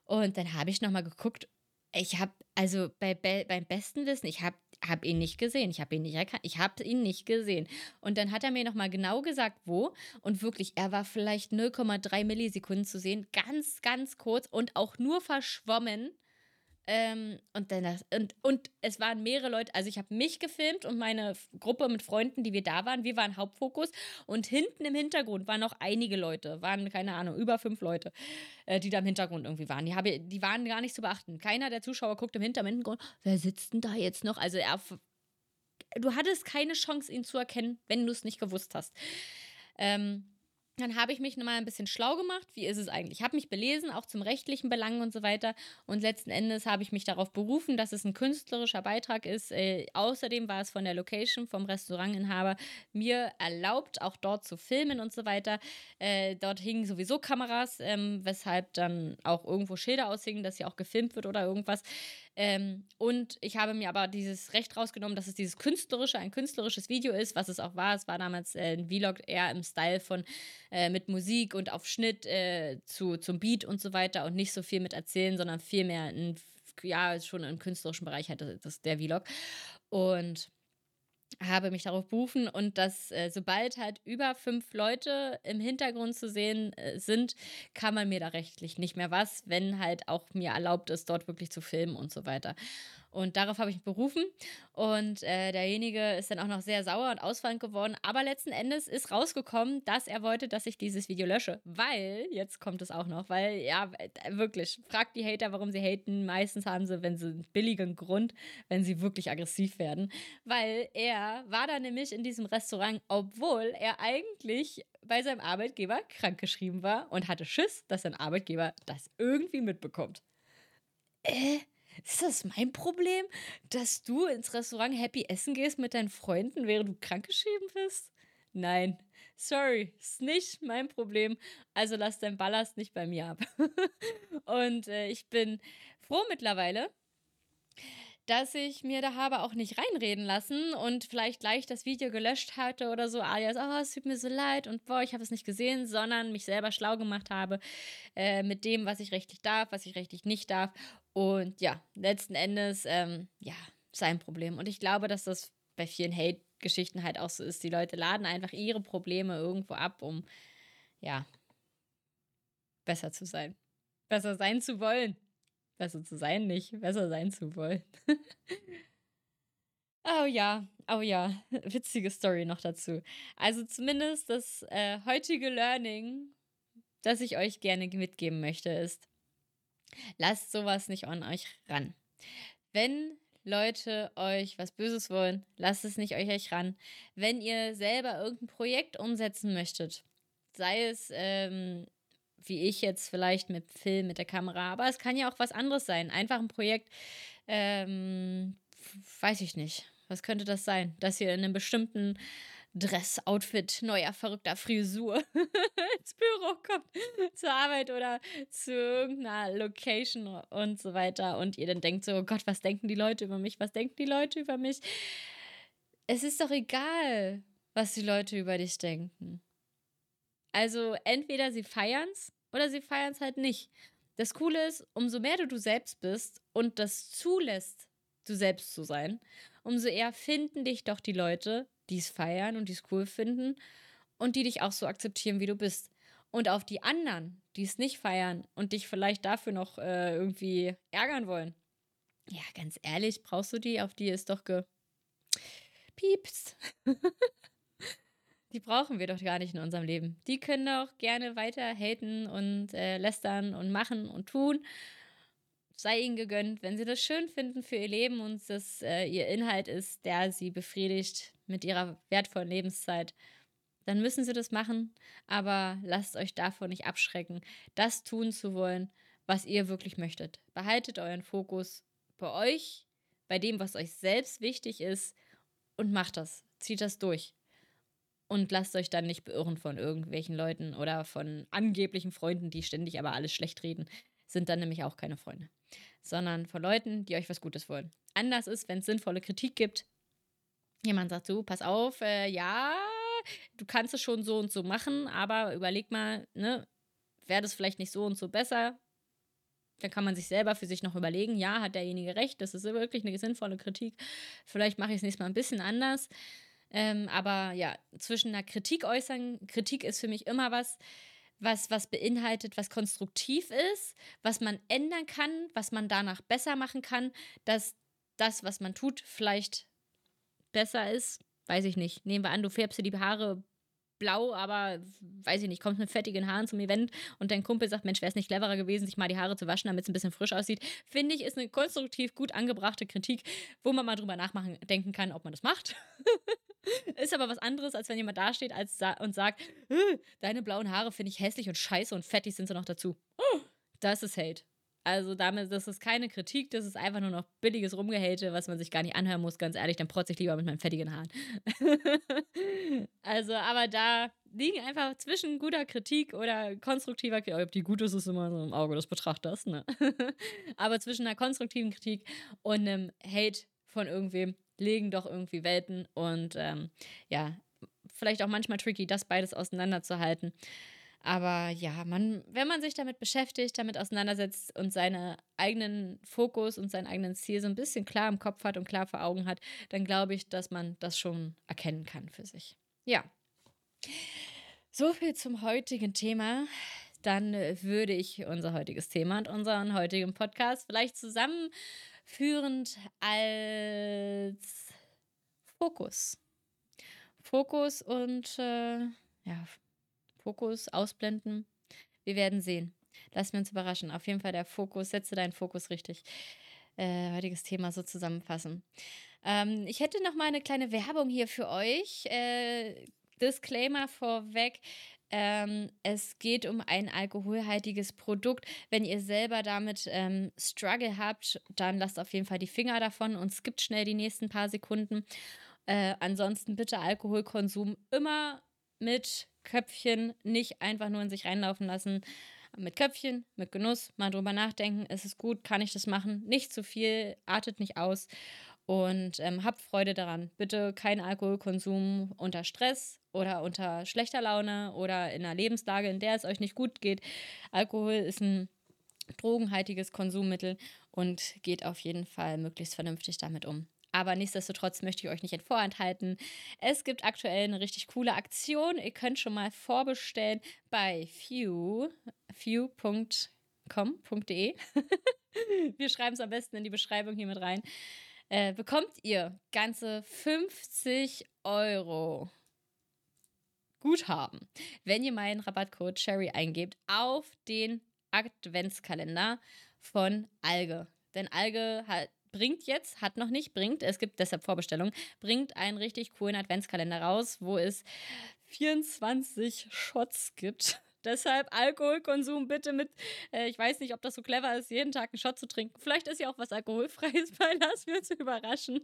Und dann habe ich nochmal geguckt. Ich habe, also bei, bei, beim besten Wissen, ich habe habe ihn nicht gesehen. Ich habe ihn nicht erkannt. Ich habe ihn nicht gesehen. Und dann hat er mir nochmal genau gesagt, wo. Und wirklich, er war vielleicht 0,3 Millisekunden zu sehen. Ganz, ganz kurz und auch nur verschwommen. Ähm, und, dann das, und, und es waren mehrere Leute, also ich habe mich gefilmt und meine Gruppe mit Freunden, die wir da waren, wir waren Hauptfokus und hinten im Hintergrund waren noch einige Leute, waren keine Ahnung, über fünf Leute, äh, die da im Hintergrund irgendwie waren. Die, habe, die waren gar nicht zu beachten. Keiner der Zuschauer guckt im Hintergrund, wer sitzt denn da jetzt noch? Also er, du hattest keine Chance, ihn zu erkennen, wenn du es nicht gewusst hast. Ähm, dann habe ich mich nochmal ein bisschen schlau gemacht. Wie ist es eigentlich? Ich habe mich belesen, auch zum rechtlichen Belangen und so weiter. Und letzten Endes habe ich mich darauf berufen, dass es ein künstlerischer Beitrag ist. Äh, außerdem war es von der Location, vom Restaurantinhaber, mir erlaubt, auch dort zu filmen und so weiter. Äh, dort hingen sowieso Kameras, ähm, weshalb dann auch irgendwo Schilder aushingen, dass hier auch gefilmt wird oder irgendwas. Ähm, und ich habe mir aber dieses Recht rausgenommen, dass es dieses künstlerische, ein künstlerisches Video ist, was es auch war. Es war damals äh, ein Vlog eher im Style von äh, mit Musik und auf Schnitt äh, zu, zum Beat und so weiter und nicht so viel mit Erzählen, sondern vielmehr ein, ja, schon im künstlerischen Bereich halt das, das der Vlog. Und habe mich darauf berufen und dass äh, sobald halt über fünf Leute im Hintergrund zu sehen äh, sind, kann man mir da rechtlich nicht mehr was, wenn halt auch mir erlaubt ist, dort wirklich zu filmen und so weiter. Und darauf habe ich mich berufen. Und äh, derjenige ist dann auch noch sehr sauer und ausfallend geworden. Aber letzten Endes ist rausgekommen, dass er wollte, dass ich dieses Video lösche. Weil, jetzt kommt es auch noch, weil, ja, wirklich, fragt die Hater, warum sie haten. Meistens haben sie, wenn sie einen billigen Grund, wenn sie wirklich aggressiv werden. Weil er war da nämlich in diesem Restaurant, obwohl er eigentlich bei seinem Arbeitgeber krankgeschrieben war und hatte Schiss, dass sein Arbeitgeber das irgendwie mitbekommt. Äh? Ist das mein Problem, dass du ins Restaurant Happy essen gehst mit deinen Freunden, während du krankgeschrieben bist? Nein, sorry, ist nicht mein Problem. Also lass dein Ballast nicht bei mir ab. Und äh, ich bin froh mittlerweile, dass ich mir da habe auch nicht reinreden lassen und vielleicht gleich das Video gelöscht hatte oder so, alias, oh, es tut mir so leid und boah, ich habe es nicht gesehen, sondern mich selber schlau gemacht habe äh, mit dem, was ich rechtlich darf, was ich rechtlich nicht darf. Und ja, letzten Endes, ähm, ja, sein Problem. Und ich glaube, dass das bei vielen Hate-Geschichten halt auch so ist. Die Leute laden einfach ihre Probleme irgendwo ab, um, ja, besser zu sein. Besser sein zu wollen. Besser zu sein nicht, besser sein zu wollen. Oh ja, oh ja, witzige Story noch dazu. Also zumindest das äh, heutige Learning, das ich euch gerne mitgeben möchte, ist, lasst sowas nicht an euch ran. Wenn Leute euch was Böses wollen, lasst es nicht euch, euch ran. Wenn ihr selber irgendein Projekt umsetzen möchtet, sei es ähm, wie ich jetzt vielleicht mit Film, mit der Kamera, aber es kann ja auch was anderes sein. Einfach ein Projekt, ähm, weiß ich nicht was könnte das sein? Dass ihr in einem bestimmten Dress-Outfit, neuer, verrückter Frisur ins Büro kommt, zur Arbeit oder zu irgendeiner Location und so weiter. Und ihr dann denkt so, oh Gott, was denken die Leute über mich? Was denken die Leute über mich? Es ist doch egal, was die Leute über dich denken. Also entweder sie feiern es oder sie feiern es halt nicht. Das Coole ist, umso mehr du du selbst bist und das zulässt, du selbst zu sein, umso eher finden dich doch die Leute, die es feiern und die es cool finden und die dich auch so akzeptieren, wie du bist. Und auf die anderen, die es nicht feiern und dich vielleicht dafür noch äh, irgendwie ärgern wollen. Ja, ganz ehrlich, brauchst du die? Auf die ist doch ge. Die brauchen wir doch gar nicht in unserem Leben. Die können doch gerne weiter haten und äh, lästern und machen und tun sei ihnen gegönnt, wenn sie das schön finden für ihr Leben und das äh, ihr Inhalt ist, der sie befriedigt mit ihrer wertvollen Lebenszeit, dann müssen sie das machen, aber lasst euch davon nicht abschrecken, das tun zu wollen, was ihr wirklich möchtet. Behaltet euren Fokus bei euch, bei dem, was euch selbst wichtig ist und macht das, zieht das durch. Und lasst euch dann nicht beirren von irgendwelchen Leuten oder von angeblichen Freunden, die ständig aber alles schlecht reden sind dann nämlich auch keine Freunde, sondern von Leuten, die euch was Gutes wollen. Anders ist, wenn es sinnvolle Kritik gibt. Jemand sagt so, pass auf, äh, ja, du kannst es schon so und so machen, aber überleg mal, ne, wäre das vielleicht nicht so und so besser? Dann kann man sich selber für sich noch überlegen, ja, hat derjenige recht, das ist wirklich eine sinnvolle Kritik. Vielleicht mache ich es nächstes Mal ein bisschen anders. Ähm, aber ja, zwischen einer Kritik äußern, Kritik ist für mich immer was, was, was beinhaltet, was konstruktiv ist, was man ändern kann, was man danach besser machen kann, dass das, was man tut, vielleicht besser ist. Weiß ich nicht. Nehmen wir an, du färbst dir die Haare blau, aber weiß ich nicht, kommst mit fettigen Haaren zum Event und dein Kumpel sagt, Mensch, wäre es nicht cleverer gewesen, sich mal die Haare zu waschen, damit es ein bisschen frisch aussieht, finde ich, ist eine konstruktiv gut angebrachte Kritik, wo man mal drüber nachmachen denken kann, ob man das macht. Ist aber was anderes, als wenn jemand dasteht als sa und sagt, deine blauen Haare finde ich hässlich und scheiße und fettig sind sie noch dazu. Das ist Hate. Also damit, das ist keine Kritik, das ist einfach nur noch billiges Rumgehate, was man sich gar nicht anhören muss, ganz ehrlich, dann protze ich lieber mit meinen fettigen Haaren. also, aber da liegen einfach zwischen guter Kritik oder konstruktiver Kritik, ob die gut ist, ist immer so im Auge des Betrachters, ne? aber zwischen einer konstruktiven Kritik und einem Hate von irgendwem legen doch irgendwie Welten und ähm, ja, vielleicht auch manchmal tricky, das beides auseinanderzuhalten. Aber ja, man, wenn man sich damit beschäftigt, damit auseinandersetzt und seinen eigenen Fokus und seinen eigenen Ziel so ein bisschen klar im Kopf hat und klar vor Augen hat, dann glaube ich, dass man das schon erkennen kann für sich. Ja. So viel zum heutigen Thema. Dann würde ich unser heutiges Thema und unseren heutigen Podcast vielleicht zusammen führend als Fokus. Fokus und äh, ja, Fokus ausblenden. Wir werden sehen. Lass wir uns überraschen. Auf jeden Fall der Fokus, setze deinen Fokus richtig. Äh, heutiges Thema so zusammenfassen. Ähm, ich hätte noch mal eine kleine Werbung hier für euch. Äh, Disclaimer vorweg. Ähm, es geht um ein alkoholhaltiges Produkt. Wenn ihr selber damit ähm, Struggle habt, dann lasst auf jeden Fall die Finger davon und skippt schnell die nächsten paar Sekunden. Äh, ansonsten bitte Alkoholkonsum immer mit Köpfchen, nicht einfach nur in sich reinlaufen lassen. Mit Köpfchen, mit Genuss, mal drüber nachdenken, ist es gut, kann ich das machen? Nicht zu viel, artet nicht aus und ähm, habt Freude daran. Bitte kein Alkoholkonsum unter Stress oder unter schlechter Laune oder in einer Lebenslage, in der es euch nicht gut geht. Alkohol ist ein drogenhaltiges Konsummittel und geht auf jeden Fall möglichst vernünftig damit um. Aber nichtsdestotrotz möchte ich euch nicht vorenthalten. Es gibt aktuell eine richtig coole Aktion. Ihr könnt schon mal vorbestellen bei few, few.com.de. Wir schreiben es am besten in die Beschreibung hier mit rein. Äh, bekommt ihr ganze 50 Euro Guthaben, wenn ihr meinen Rabattcode Cherry eingebt auf den Adventskalender von Alge. Denn Alge hat, bringt jetzt, hat noch nicht, bringt, es gibt deshalb Vorbestellungen, bringt einen richtig coolen Adventskalender raus, wo es 24 Shots gibt. Deshalb Alkoholkonsum bitte mit, äh, ich weiß nicht, ob das so clever ist, jeden Tag einen Shot zu trinken. Vielleicht ist ja auch was Alkoholfreies bei, lass wir uns überraschen.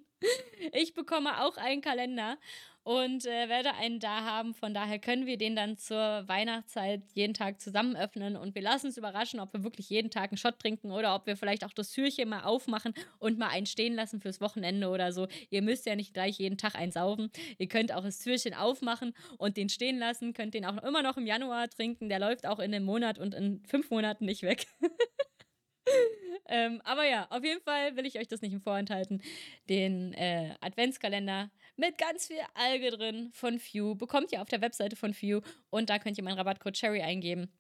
Ich bekomme auch einen Kalender und äh, werde einen da haben. Von daher können wir den dann zur Weihnachtszeit jeden Tag zusammen öffnen und wir lassen uns überraschen, ob wir wirklich jeden Tag einen Shot trinken oder ob wir vielleicht auch das Türchen mal aufmachen und mal einen stehen lassen fürs Wochenende oder so. Ihr müsst ja nicht gleich jeden Tag einen saufen. Ihr könnt auch das Türchen aufmachen und den stehen lassen, könnt den auch immer noch im Januar trinken. Der läuft auch in einem Monat und in fünf Monaten nicht weg. ähm, aber ja, auf jeden Fall will ich euch das nicht vorenthalten. Den äh, Adventskalender mit ganz viel Alge drin von Few bekommt ihr auf der Webseite von Few und da könnt ihr meinen Rabattcode Cherry eingeben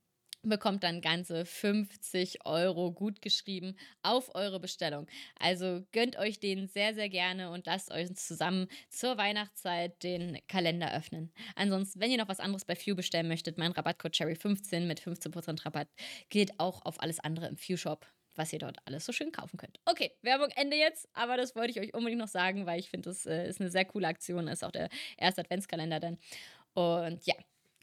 bekommt dann ganze 50 Euro gut geschrieben auf eure Bestellung. Also gönnt euch den sehr, sehr gerne und lasst euch zusammen zur Weihnachtszeit den Kalender öffnen. Ansonsten, wenn ihr noch was anderes bei Few bestellen möchtet, mein Rabattcode Cherry15 mit 15% Rabatt gilt auch auf alles andere im Few Shop was ihr dort alles so schön kaufen könnt. Okay, Werbung Ende jetzt, aber das wollte ich euch unbedingt noch sagen, weil ich finde, das äh, ist eine sehr coole Aktion, ist auch der erste Adventskalender dann. Und ja,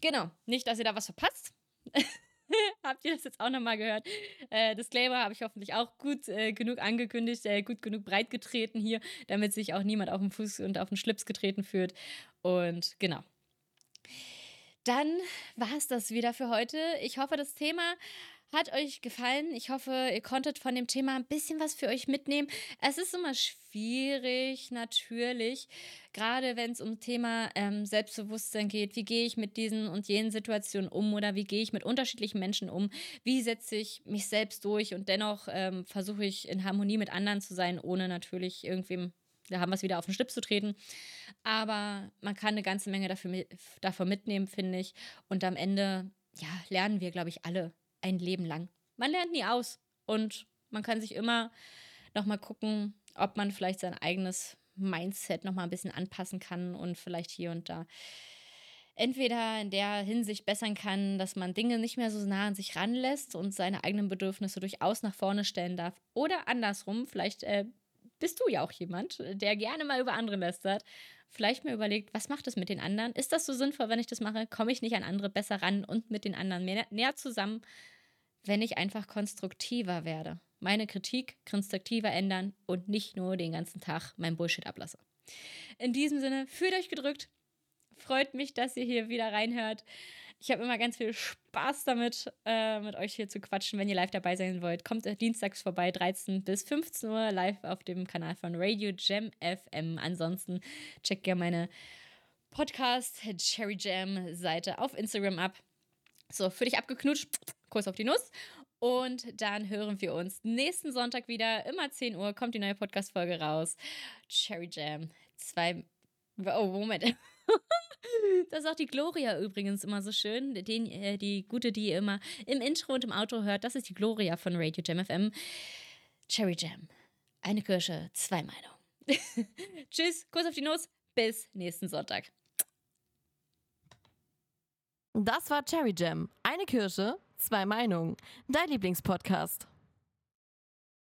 genau, nicht, dass ihr da was verpasst. Habt ihr das jetzt auch nochmal gehört? Äh, Disclaimer habe ich hoffentlich auch gut äh, genug angekündigt, äh, gut genug breit getreten hier, damit sich auch niemand auf den Fuß und auf den Schlips getreten fühlt. Und genau. Dann war es das wieder für heute. Ich hoffe, das Thema hat euch gefallen? Ich hoffe, ihr konntet von dem Thema ein bisschen was für euch mitnehmen. Es ist immer schwierig, natürlich, gerade wenn es um Thema ähm, Selbstbewusstsein geht. Wie gehe ich mit diesen und jenen Situationen um oder wie gehe ich mit unterschiedlichen Menschen um? Wie setze ich mich selbst durch und dennoch ähm, versuche ich in Harmonie mit anderen zu sein, ohne natürlich irgendwem da haben wir es wieder auf den Schlips zu treten. Aber man kann eine ganze Menge dafür, davon mitnehmen, finde ich. Und am Ende, ja, lernen wir, glaube ich, alle ein Leben lang. Man lernt nie aus und man kann sich immer noch mal gucken, ob man vielleicht sein eigenes Mindset noch mal ein bisschen anpassen kann und vielleicht hier und da entweder in der Hinsicht bessern kann, dass man Dinge nicht mehr so nah an sich ranlässt und seine eigenen Bedürfnisse durchaus nach vorne stellen darf. Oder andersrum, vielleicht äh, bist du ja auch jemand, der gerne mal über andere lästert. Vielleicht mir überlegt, was macht es mit den anderen? Ist das so sinnvoll, wenn ich das mache? Komme ich nicht an andere besser ran und mit den anderen mehr, näher zusammen, wenn ich einfach konstruktiver werde? Meine Kritik konstruktiver ändern und nicht nur den ganzen Tag mein Bullshit ablasse. In diesem Sinne, fühlt euch gedrückt. Freut mich, dass ihr hier wieder reinhört. Ich habe immer ganz viel Spaß damit, äh, mit euch hier zu quatschen. Wenn ihr live dabei sein wollt, kommt dienstags vorbei, 13 bis 15 Uhr, live auf dem Kanal von Radio Jam FM. Ansonsten checkt gerne meine Podcast Cherry Jam Seite auf Instagram ab. So, für dich abgeknutscht, Kuss auf die Nuss. Und dann hören wir uns nächsten Sonntag wieder. Immer 10 Uhr kommt die neue Podcast-Folge raus. Cherry Jam. Zwei. Oh, Moment. Das ist auch die Gloria übrigens immer so schön. Den, äh, die gute, die ihr immer im Intro und im Auto hört. Das ist die Gloria von Radio Jam FM. Cherry Jam. Eine Kirsche, zwei Meinungen. Tschüss, Kuss auf die Nuss. Bis nächsten Sonntag. Das war Cherry Jam. Eine Kirsche, zwei Meinungen. Dein Lieblingspodcast.